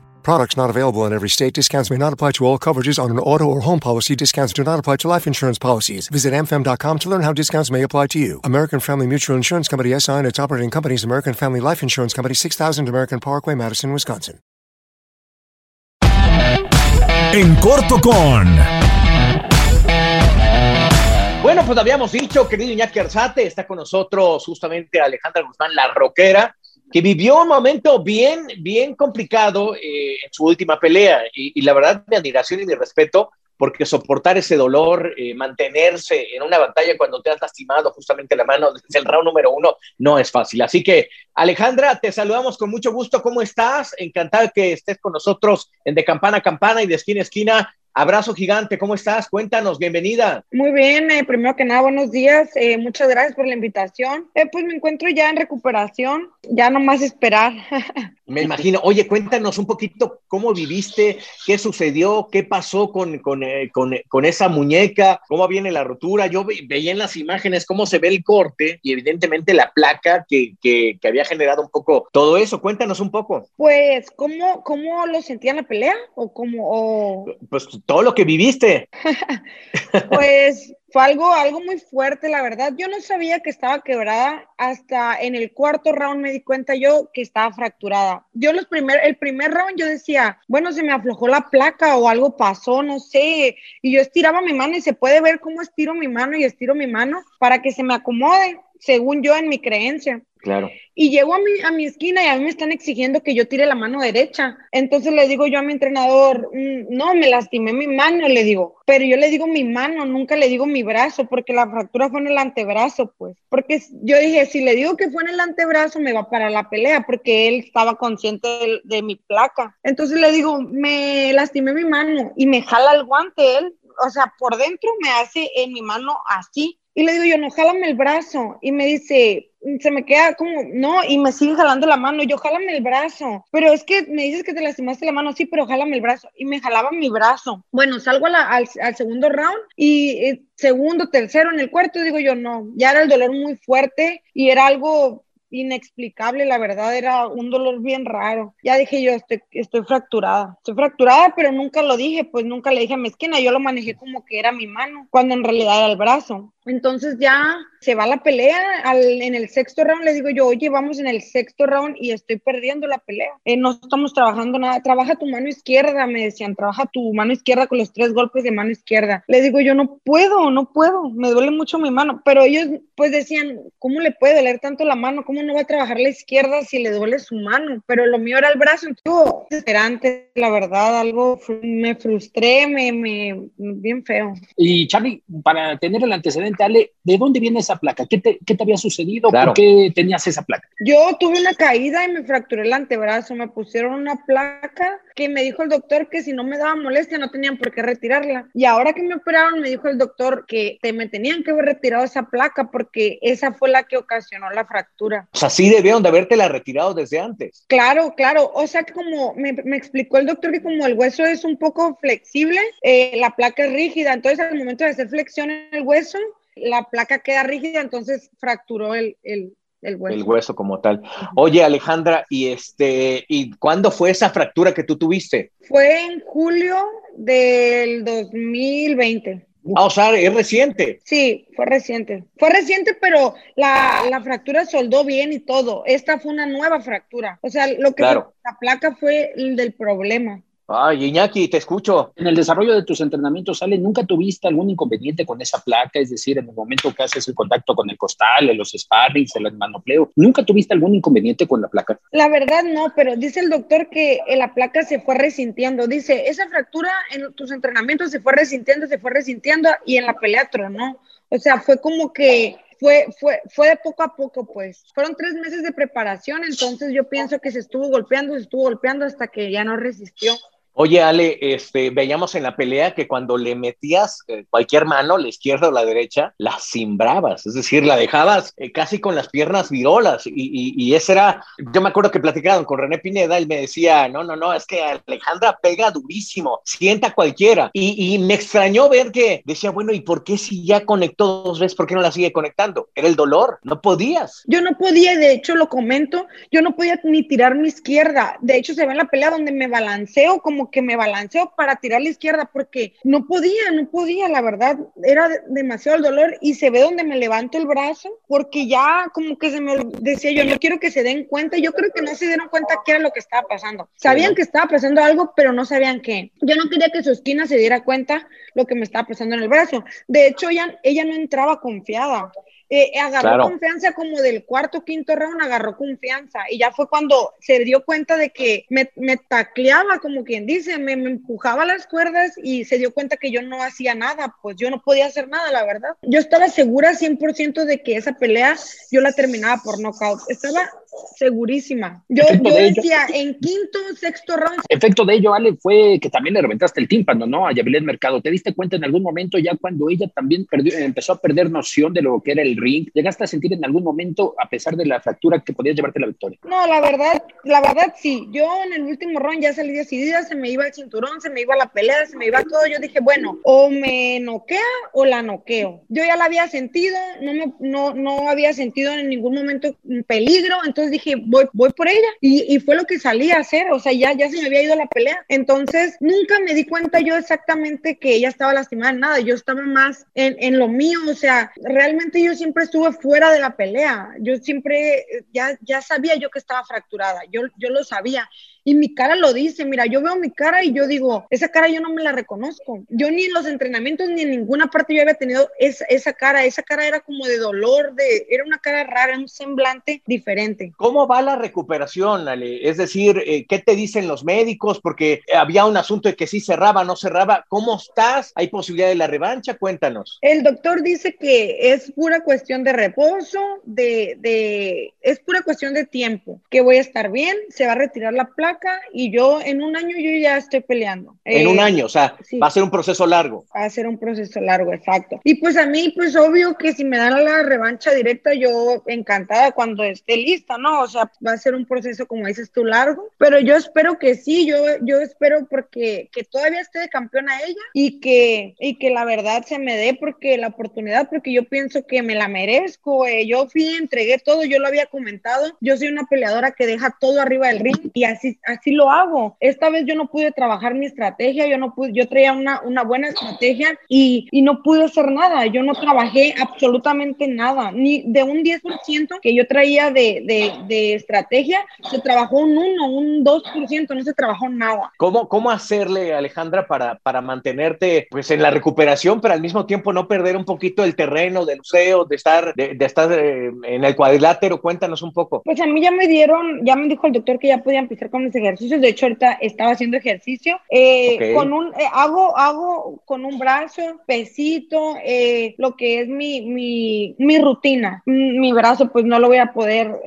Products not available in every state. Discounts may not apply to all coverages on an auto or home policy. Discounts do not apply to life insurance policies. Visit mfm.com to learn how discounts may apply to you. American Family Mutual Insurance Company SI and its operating companies American Family Life Insurance Company 6000 American Parkway, Madison, Wisconsin. En corto con Bueno, pues habíamos dicho, querido Iñaki Arzate, está con nosotros justamente Alejandra Guzmán, la rockera. Que vivió un momento bien, bien complicado eh, en su última pelea. Y, la verdad, mi admiración y mi respeto porque soportar ese dolor, eh, mantenerse en una batalla cuando te has lastimado justamente la mano desde el round número uno, no es fácil. Así que, Alejandra, te saludamos con mucho gusto. ¿Cómo estás? Encantado que estés con nosotros en De Campana a Campana y de Esquina a Esquina Abrazo gigante, ¿cómo estás? Cuéntanos, bienvenida. Muy bien, eh, primero que nada, buenos días, eh, muchas gracias por la invitación. Eh, pues me encuentro ya en recuperación, ya no más esperar. me imagino, oye, cuéntanos un poquito cómo viviste, qué sucedió, qué pasó con, con, con, esa muñeca, cómo viene la rotura. Yo veía en las imágenes cómo se ve el corte y evidentemente la placa que, que, que había generado un poco todo eso. Cuéntanos un poco. Pues, ¿cómo, cómo lo sentía en la pelea? ¿O cómo? O... Pues todo lo que viviste. pues fue algo, algo muy fuerte, la verdad. Yo no sabía que estaba quebrada hasta en el cuarto round me di cuenta yo que estaba fracturada. Yo los primer, el primer round yo decía, bueno, se me aflojó la placa o algo pasó, no sé. Y yo estiraba mi mano y se puede ver cómo estiro mi mano y estiro mi mano para que se me acomode, según yo en mi creencia. Claro. Y llego a mi, a mi esquina y a mí me están exigiendo que yo tire la mano derecha. Entonces le digo yo a mi entrenador, mm, no, me lastimé mi mano, le digo. Pero yo le digo mi mano, nunca le digo mi brazo, porque la fractura fue en el antebrazo, pues. Porque yo dije, si le digo que fue en el antebrazo, me va para la pelea, porque él estaba consciente de, de mi placa. Entonces le digo, me lastimé mi mano y me jala el guante él. O sea, por dentro me hace en mi mano así y le digo yo, no, jálame el brazo. Y me dice, se me queda como, no, y me sigue jalando la mano. Yo, jálame el brazo. Pero es que me dices que te lastimaste la mano, sí, pero jálame el brazo. Y me jalaba mi brazo. Bueno, salgo al, al, segundo round y eh, segundo, tercero, en el cuarto, digo yo, no, ya era el dolor muy fuerte y era algo inexplicable, la verdad, era un dolor bien raro. Ya dije yo, estoy, estoy fracturada. Estoy fracturada, pero nunca lo dije, pues nunca le dije a mi esquina, yo lo manejé como que era mi mano, cuando en realidad era el brazo. Entonces ya se va la pelea. en el sexto round le digo yo, oye, vamos en el sexto round y estoy perdiendo la pelea. Eh, no estamos trabajando nada. Trabaja tu mano izquierda, me decían, trabaja tu mano izquierda con los tres golpes de mano izquierda. Le digo yo, no puedo, no puedo, me duele mucho mi mano. Pero ellos pues decían, ¿cómo le puede doler tanto la mano? ¿Cómo no va a trabajar la izquierda si le duele su mano? Pero lo mío era el brazo. Estuvo desesperante, la verdad, algo me frustré, me, me, bien feo. Y Charlie, para tener el antecedente, ¿de dónde viene esa placa? ¿Qué te, qué te había sucedido? ¿Por qué tenías esa placa? Yo tuve una caída y me fracturé el antebrazo. Me pusieron una placa que me dijo el doctor que si no me daba molestia no tenían por qué retirarla. Y ahora que me operaron, me dijo el doctor que te, me tenían que haber retirado esa placa porque esa fue la que ocasionó la fractura. O sea, sí debieron de haberte la retirado desde antes. Claro, claro. O sea, que como me, me explicó el doctor que como el hueso es un poco flexible, eh, la placa es rígida. Entonces, al momento de hacer flexión en el hueso, la placa queda rígida, entonces fracturó el, el, el hueso. El hueso como tal. Oye, Alejandra, ¿y este, y cuándo fue esa fractura que tú tuviste? Fue en julio del 2020. Ah, o sea, es reciente. Sí, fue reciente. Fue reciente, pero la, la, fractura soldó bien y todo. Esta fue una nueva fractura. O sea, lo que la placa fue el del problema. Ay, Iñaki, te escucho. En el desarrollo de tus entrenamientos, Ale, ¿nunca tuviste algún inconveniente con esa placa? Es decir, en el momento que haces el contacto con el costal, en los sparrings, el manopleo, ¿nunca tuviste algún inconveniente con la placa? La verdad no, pero dice el doctor que la placa se fue resintiendo. Dice, esa fractura en tus entrenamientos se fue resintiendo, se fue resintiendo y en la pelea tronó. O sea, fue como que fue, fue, fue de poco a poco, pues. Fueron tres meses de preparación, entonces yo pienso que se estuvo golpeando, se estuvo golpeando hasta que ya no resistió. Oye, Ale, este, veíamos en la pelea que cuando le metías eh, cualquier mano, la izquierda o la derecha, la cimbrabas, es decir, la dejabas eh, casi con las piernas virolas. Y, y, y, ese era, yo me acuerdo que platicaban con René Pineda, él me decía, no, no, no, es que Alejandra pega durísimo, sienta cualquiera. Y, y me extrañó ver que decía, bueno, ¿y por qué si ya conectó dos veces, por qué no la sigue conectando? Era el dolor, no podías. Yo no podía, de hecho lo comento, yo no podía ni tirar mi izquierda. De hecho, se ve en la pelea donde me balanceo como que me balanceó para tirar la izquierda porque no podía, no podía, la verdad, era demasiado el dolor y se ve donde me levanto el brazo porque ya como que se me decía yo, no quiero que se den cuenta, yo creo que no se dieron cuenta qué era lo que estaba pasando. Sabían que estaba pasando algo, pero no sabían qué. Yo no quería que su esquina se diera cuenta lo que me estaba pasando en el brazo. De hecho, ella, ella no entraba confiada eh, agarró confianza como del cuarto, quinto round, agarró confianza y ya fue cuando se dio cuenta de que me, me tacleaba, como quien dice, me, me, empujaba las cuerdas y se dio cuenta que yo no hacía nada, pues yo no podía hacer nada, la verdad. Yo estaba segura 100% de que esa pelea yo la terminaba por nocaut. Estaba segurísima. Yo, yo decía, en quinto, sexto round. Efecto de ello, Ale, fue que también le reventaste el tímpano, ¿no? A Yavilet Mercado. ¿Te diste cuenta en algún momento ya cuando ella también perdió, empezó a perder noción de lo que era el ring? ¿Llegaste a sentir en algún momento, a pesar de la fractura, que podías llevarte la victoria? No, la verdad, la verdad sí. Yo en el último round ya salí decidida, se me iba el cinturón, se me iba la pelea, se me iba todo. Yo dije, bueno, o me noquea o la noqueo. Yo ya la había sentido, no, me, no, no había sentido en ningún momento peligro, entonces dije, voy, voy por ella. Y, y, fue lo que salí a hacer, o sea, ya, ya se me había ido la pelea. Entonces, nunca me di cuenta yo exactamente que ella estaba lastimada en nada, yo estaba más en, en lo mío, o sea, realmente yo siempre estuve fuera de la pelea, yo siempre, ya, ya sabía yo que estaba fracturada, yo, yo lo sabía y mi cara lo dice, mira, yo veo mi cara y yo digo, esa cara yo no me la reconozco. Yo ni en los entrenamientos ni en ninguna parte yo había tenido esa, esa cara, esa cara era como de dolor, de, era una cara rara, un semblante diferente. ¿Cómo va la recuperación, Ale? Es decir, eh, ¿qué te dicen los médicos? Porque había un asunto de que sí cerraba, no cerraba. ¿Cómo estás? ¿Hay posibilidad de la revancha? Cuéntanos. El doctor dice que es pura cuestión de reposo, de, de, es pura cuestión de tiempo, que voy a estar bien, se va a retirar la placa y yo en un año yo ya estoy peleando. En un eh, año, o sea, va a ser un proceso largo. Va a ser un proceso largo, exacto. Y pues a mí, pues obvio que si me dan la revancha directa, yo encantada cuando esté lista, ¿no? O sea, va a ser un proceso, como dices tú, largo, pero yo espero que sí, yo, yo espero porque que todavía esté de campeona ella y que, y que la verdad se me dé porque la oportunidad, porque yo pienso que me la merezco. Eh. Yo fui, entregué todo, yo lo había comentado, yo soy una peleadora que deja todo arriba del ring y así, así lo hago. Esta vez yo no pude trabajar mi estrategia, yo no pude, yo traía una, una buena estrategia y, y no pude hacer nada. Yo no trabajé absolutamente nada, ni de un 10% que yo traía de, de, de, estrategia, se trabajó un 1, un 2%, no se trabajó nada. ¿Cómo, cómo hacerle, Alejandra, para, para mantenerte pues en la recuperación, pero al mismo tiempo no perder un poquito el terreno del museo, de estar, de, de estar eh, en el cuadrilátero? Cuéntanos un poco. Pues a mí ya me dieron, ya me dijo el doctor que ya podía empezar con ejercicios. De hecho, ahorita estaba haciendo ejercicio. Eh, con un, eh, hago, hago con un brazo, pesito, eh, lo que es mi, mi, mi, rutina. Mi brazo, pues no lo voy a poder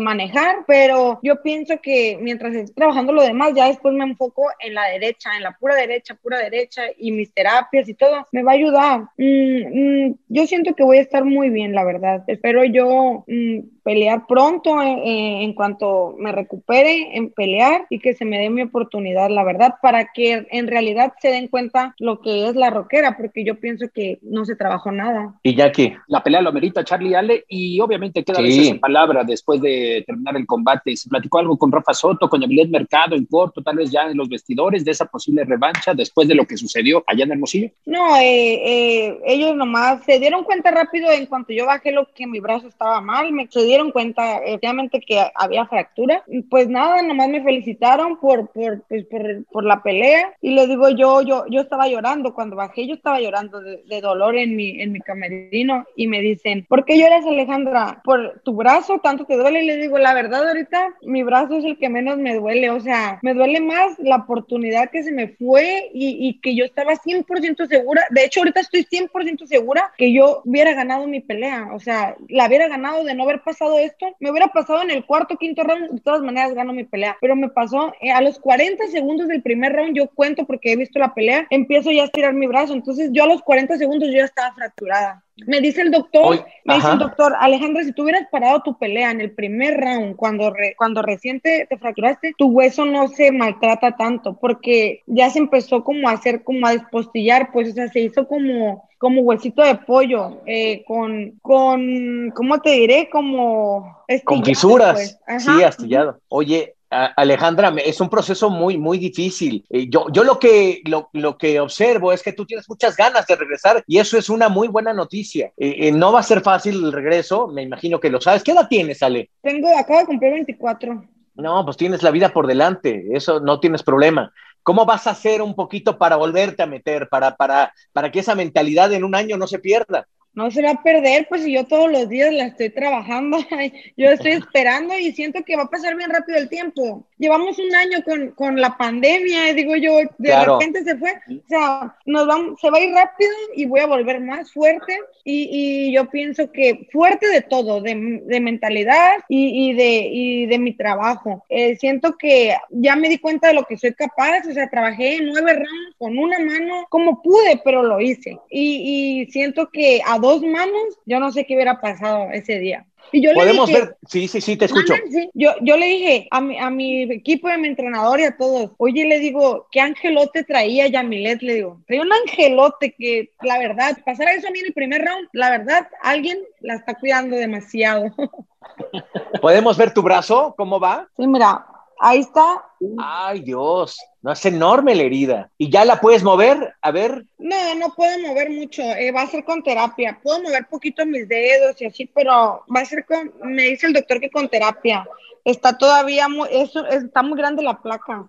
manejar, pero yo pienso que mientras estoy trabajando lo demás, ya después me enfoco en la derecha, en la pura derecha, pura derecha y mis terapias y todo, me va a ayudar. Mm, mm, yo siento que voy a estar muy bien, la verdad. Espero yo mm, pelear pronto en cuanto me recupere, en pelear y que se me dé mi oportunidad, la verdad, para que en realidad se den cuenta lo que es la roquera, porque yo pienso que no se trabajó nada. Y ya que la pelea lo amerita Charlie Ale y obviamente queda sí. palabra después de terminar el combate. Se platicó algo con Rafa Soto, con Avilés Mercado en corto, tal vez ya en los vestidores de esa posible revancha después de lo que sucedió allá en Hermosillo. No, eh, eh, ellos nomás se dieron cuenta rápido en cuanto yo bajé lo que mi brazo estaba mal, me se dieron cuenta efectivamente que había fractura. Pues nada, nomás me felicitaron por, por, pues, por, por, la pelea y le digo yo, yo, yo estaba llorando cuando bajé, yo estaba llorando de, de, dolor en mi, en mi camerino y me dicen, ¿por qué lloras Alejandra? ¿Por tu brazo tanto te duele? Y le digo, la verdad ahorita mi brazo es el que menos me duele, o sea, me duele más la oportunidad que se me fue y, y que yo estaba 100% segura, de hecho ahorita estoy 100% segura que yo hubiera ganado mi pelea, o sea, la hubiera ganado de no haber pasado esto, me hubiera pasado en el cuarto, quinto round, de todas maneras gano mi pelea, pero me pasó eh, a los 40 segundos del primer round, yo cuento porque he visto la pelea, empiezo ya a estirar mi brazo, entonces yo a los 40 segundos yo ya estaba fracturada. Me dice el doctor, Hoy, me dice el doctor, Alejandra, si tú hubieras parado tu pelea en el primer round, cuando, re, cuando recién te, te, fracturaste, tu hueso no se maltrata tanto, porque ya se empezó como a hacer, como a despostillar, pues, o sea, se hizo como, como huesito de pollo, eh, con, con, ¿cómo te diré? Como... Con fisuras, pues. sí, astillado. Oye, Alejandra, es un proceso muy, muy difícil. Eh, yo, yo lo, que, lo, lo, que observo es que tú tienes muchas ganas de regresar y eso es una muy buena noticia. Eh, eh, no va a ser fácil el regreso, me imagino que lo sabes. ¿Qué edad tienes, Ale? Tengo, acabo de cumplir 24. No, pues tienes la vida por delante, eso no tienes problema. ¿Cómo vas a hacer un poquito para volverte a meter, para, para, para que esa mentalidad en un año no se pierda? No se va a perder, pues si yo todos los días la estoy trabajando, yo estoy esperando y siento que va a pasar bien rápido el tiempo. Llevamos un año con, con la pandemia, digo yo, de repente se fue, o sea, nos vamos, se va a ir rápido y voy a volver más fuerte y, y yo pienso que fuerte de todo, de, de mentalidad y, y, de, y de mi trabajo. Eh, siento que ya me di cuenta de lo que soy capaz, o sea, trabajé nueve rounds con una mano como pude, pero lo hice. Y, y siento que a dos manos, yo no sé qué hubiera pasado ese día. Y yo Podemos ver, sí, sí, sí, te escucho. Yo, yo le dije a mi, a mi equipo, de mi entrenador y a todos, oye, le digo, ¿qué angelote traía Yamilet? Le digo, traía un angelote que, la verdad, pasar eso a mí en el primer round, la verdad, alguien la está cuidando demasiado. ¿Podemos ver tu brazo? ¿Cómo va? Sí, mira, Ahí está. Ay, Dios, no es enorme la herida. ¿Y ya la puedes mover? A ver. No, no puedo mover mucho. Eh, va a ser con terapia. Puedo mover poquito mis dedos y así, pero va a ser con, me dice el doctor que con terapia. Está todavía muy, eso, está muy grande la placa.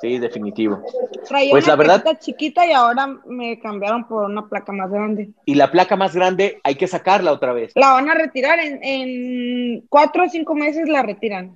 Sí, definitivo. Traía pues una la verdad chiquita y ahora me cambiaron por una placa más grande. Y la placa más grande hay que sacarla otra vez. La van a retirar en, en cuatro o cinco meses la retiran.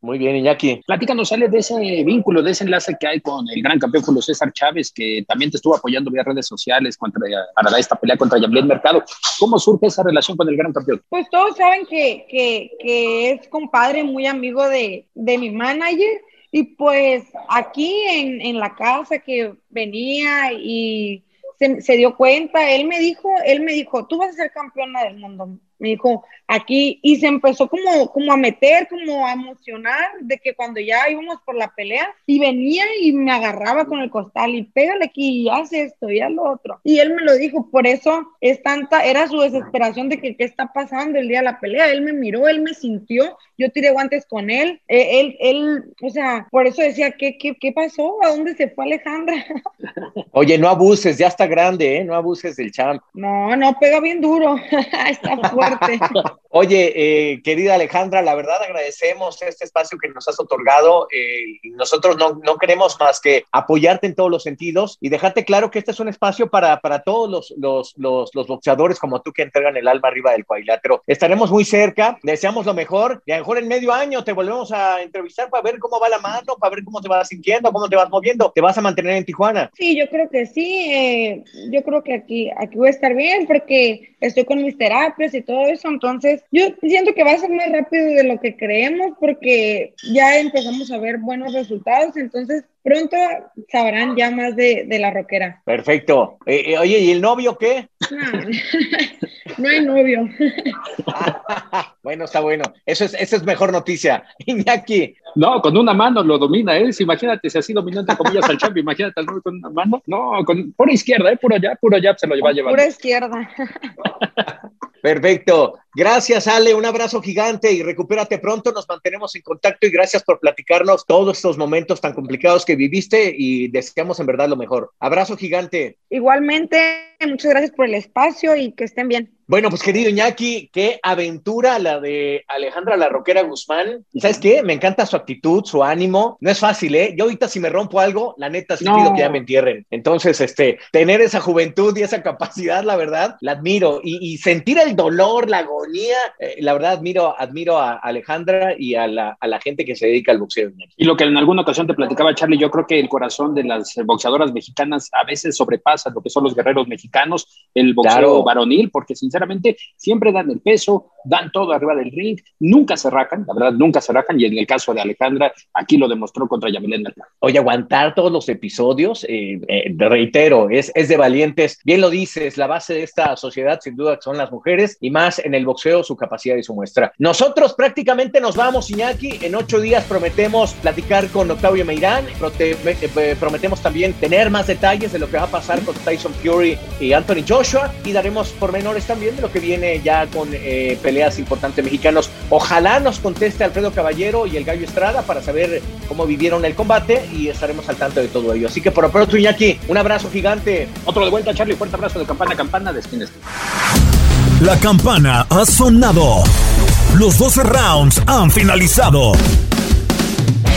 Muy bien, Iñaki. Platícanos, sale de ese vínculo, de ese enlace que hay con el gran campeón Julio César Chávez, que también te estuvo apoyando vía redes sociales contra, para dar esta pelea contra Yamlet Mercado. ¿Cómo surge esa relación con el gran campeón? Pues todos saben que, que, que es compadre, muy amigo de, de mi manager y pues aquí en, en la casa que venía y se, se, dio cuenta, él me dijo, él me dijo, tú vas a ser campeona del mundo me dijo, aquí, y se empezó como, como a meter, como a emocionar de que cuando ya íbamos por la pelea, y venía y me agarraba con el costal y pégale aquí y haz esto y haz lo otro. Y él me lo dijo, por eso es tanta, era su desesperación de que qué está pasando el día de la pelea. Él me miró, él me sintió, yo tiré guantes con él, eh, él, él, o sea, por eso decía, ¿qué, qué, qué pasó? ¿A dónde se fue Alejandra? Oye, no abuses, ya está grande, ¿eh? No abuses del champ. No, no, pega bien duro, está fuerte. Oye, eh, querida Alejandra, la verdad agradecemos este espacio que nos has otorgado. Eh, nosotros no, no, queremos más que apoyarte en todos los sentidos y dejarte claro que este es un espacio para, para todos los, los, los, los boxeadores como tú que entregan el alma arriba del cuadrilátero. Estaremos muy cerca, deseamos lo mejor y a lo mejor en medio año te volvemos a entrevistar para ver cómo va la mano, para ver cómo te vas sintiendo, cómo te vas moviendo. ¿Te vas a mantener en Tijuana? Sí, yo creo que sí. Eh, yo creo que aquí, aquí voy a estar bien porque estoy con mis terapias y todo eso. Entonces, yo siento que va a ser más rápido de lo que creemos porque ya empezamos a ver buenos resultados. Entonces, pronto sabrán ya más de, de la roquera. Perfecto. Eh, eh, oye, ¿y el novio qué? No, hay novio. bueno, está bueno. Eso es, esa es mejor noticia. Iñaki. No, con una mano lo domina él. Imagínate si así dominante comillas al champ, imagínate al con una mano. No, con pura izquierda, ¿eh? Puro allá, puro allá se lo va a llevar. Pura izquierda. Perfecto. Gracias, Ale. Un abrazo gigante y recupérate pronto. Nos mantenemos en contacto y gracias por platicarnos todos estos momentos tan complicados que viviste y deseamos en verdad lo mejor. Abrazo gigante. Igualmente, muchas gracias por el espacio y que estén bien. Bueno, pues querido Iñaki, qué aventura la de Alejandra La Roquera Guzmán. ¿Y sabes qué? Me encanta su actitud, su ánimo. No es fácil, ¿eh? Yo ahorita si me rompo algo, la neta sí pido que ya me entierren. Entonces, este, tener esa juventud y esa capacidad, la verdad, la admiro. Y, sentir el dolor, la agonía, eh, la verdad, admiro, admiro a Alejandra y a la, a la gente que se dedica al boxeo. Y lo que en alguna ocasión te platicaba, Charlie, yo creo que el corazón de las boxeadoras mexicanas a veces sobrepasa lo que son los guerreros mexicanos, el boxeo varonil, porque sinceramente sinceramente, siempre dan el peso, dan todo arriba del ring, nunca se rajan, la verdad, nunca se rajan, y en el caso de Alejandra, aquí lo demostró contra Yamilén Oye, aguantar todos los episodios, eh, eh, reitero, es, es de valientes. Bien lo dices, la base de esta sociedad, sin duda, son las mujeres, y más en el boxeo, su capacidad y su muestra. Nosotros prácticamente nos vamos, Iñaki, en ocho días prometemos platicar con Octavio Meirán, eh, prometemos también tener más detalles de lo que va a pasar con Tyson Fury y Anthony Joshua, y daremos pormenores también de lo que viene ya con eh, peleas importantes mexicanos. Ojalá nos conteste Alfredo Caballero y el Gallo Estrada para saber cómo vivieron el combate y estaremos al tanto de todo ello. Así que por lo pronto, Iñaki, un abrazo gigante. Otro de vuelta, Charlie. Fuerte abrazo de campana a campana de esquina La campana ha sonado. Los 12 rounds han finalizado.